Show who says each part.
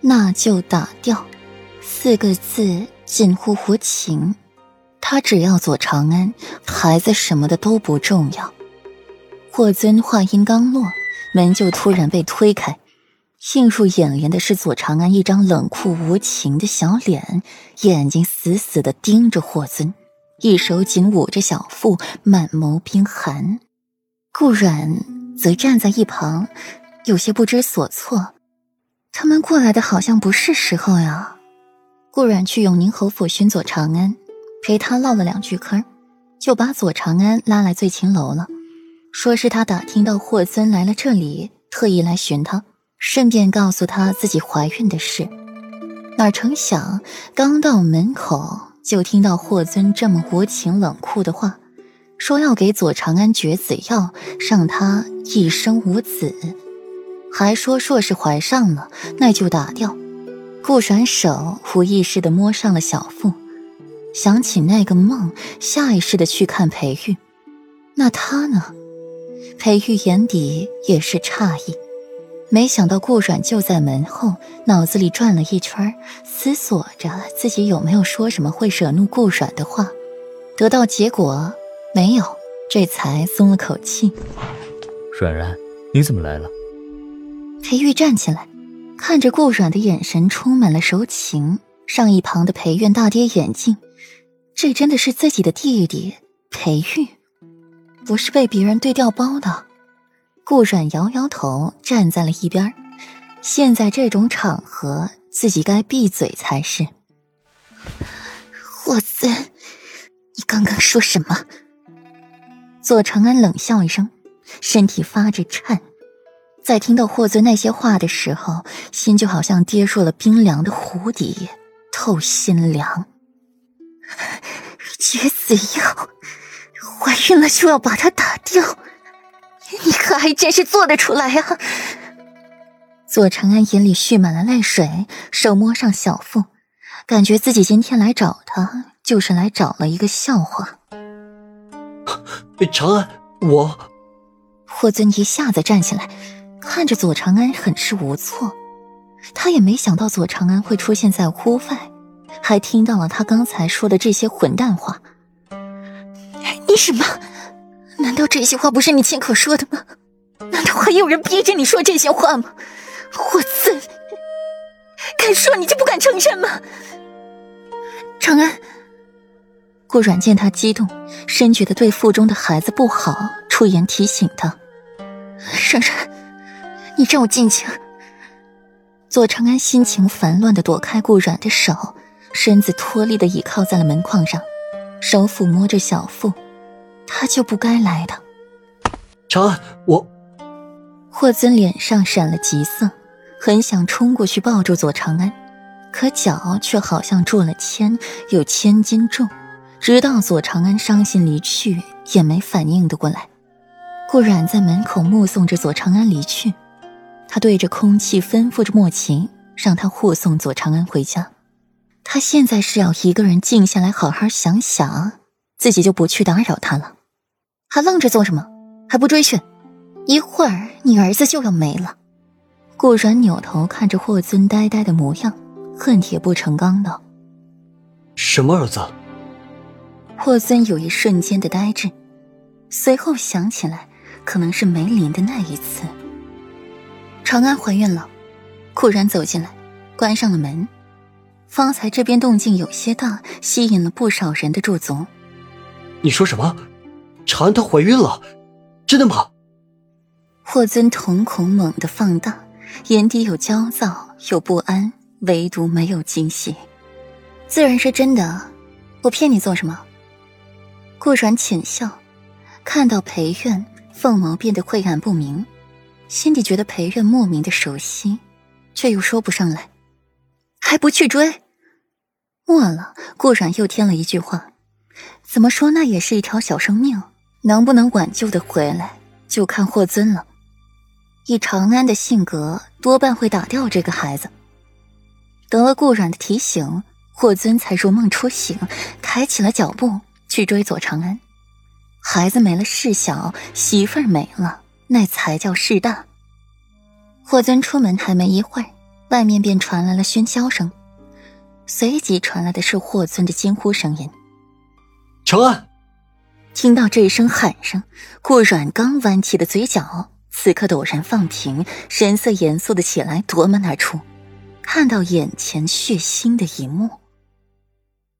Speaker 1: 那就打掉。四个字近乎无情。他只要左长安，孩子什么的都不重要。霍尊话音刚落，门就突然被推开，映入眼帘的是左长安一张冷酷无情的小脸，眼睛死死的盯着霍尊，一手紧捂着小腹，满眸冰寒。顾阮则站在一旁，有些不知所措。他们过来的好像不是时候呀。顾阮去永宁侯府寻左长安。陪他唠了两句嗑，就把左长安拉来醉琴楼了，说是他打听到霍尊来了这里，特意来寻他，顺便告诉他自己怀孕的事。哪成想，刚到门口就听到霍尊这么无情冷酷的话，说要给左长安绝子药，让他一生无子，还说若是怀上了，那就打掉。顾转手无意识地摸上了小腹。想起那个梦，下意识的去看裴玉，那他呢？裴玉眼底也是诧异，没想到顾阮就在门后，脑子里转了一圈，思索着自己有没有说什么会惹怒顾阮的话，得到结果没有，这才松了口气。
Speaker 2: 阮然，你怎么来了？
Speaker 1: 裴玉站起来，看着顾阮的眼神充满了柔情，让一旁的裴苑大跌眼镜。这真的是自己的弟弟裴玉，不是被别人对调包的。顾阮摇摇头，站在了一边。现在这种场合，自己该闭嘴才是。霍尊，你刚刚说什么？左长安冷笑一声，身体发着颤，在听到霍尊那些话的时候，心就好像跌入了冰凉的湖底，透心凉。绝子药，怀孕了就要把它打掉，你可还真是做得出来啊！左长安眼里蓄满了泪水，手摸上小腹，感觉自己今天来找他，就是来找了一个笑话。
Speaker 3: 长安，我……
Speaker 1: 霍尊一下子站起来，看着左长安，很是无措。他也没想到左长安会出现在屋外。还听到了他刚才说的这些混蛋话。你什么？难道这些话不是你亲口说的吗？难道还有人逼着你说这些话吗？霍尊，敢说你就不敢承认吗？长安，顾阮见他激动，深觉得对腹中的孩子不好，出言提醒他：“冉冉，你让我进去。”左长安心情烦乱的躲开顾阮的手。身子脱力的倚靠在了门框上，手抚摸着小腹，他就不该来的。
Speaker 3: 长安，我。
Speaker 1: 霍尊脸上闪了急色，很想冲过去抱住左长安，可脚却好像中了铅，有千斤重，直到左长安伤心离去，也没反应的过来。顾阮在门口目送着左长安离去，他对着空气吩咐着莫晴，让他护送左长安回家。他现在是要一个人静下来，好好想想，自己就不去打扰他了。还愣着做什么？还不追去？一会儿你儿子就要没了。顾然扭头看着霍尊呆呆的模样，恨铁不成钢道：“
Speaker 3: 什么儿子？”
Speaker 1: 霍尊有一瞬间的呆滞，随后想起来，可能是梅林的那一次。长安怀孕了，顾然走进来，关上了门。方才这边动静有些大，吸引了不少人的驻足。
Speaker 3: 你说什么？长安她怀孕了？真的吗？
Speaker 1: 霍尊瞳孔猛地放大，眼底有焦躁，有不安，唯独没有惊喜。自然是真的，我骗你做什么？顾然浅笑，看到裴院，凤眸变得晦暗不明，心底觉得裴院莫名的熟悉，却又说不上来。还不去追？末了，顾阮又添了一句话：“怎么说，那也是一条小生命，能不能挽救的回来，就看霍尊了。以长安的性格，多半会打掉这个孩子。”得了顾阮的提醒，霍尊才如梦初醒，抬起了脚步去追左长安。孩子没了事小，媳妇儿没了那才叫事大。霍尊出门还没一会儿。外面便传来了喧嚣声，随即传来的是霍尊的惊呼声音：“
Speaker 3: 长安！”
Speaker 1: 听到这一声喊声，顾阮刚弯起的嘴角此刻陡然放平，神色严肃的起来，夺门而出，看到眼前血腥的一幕。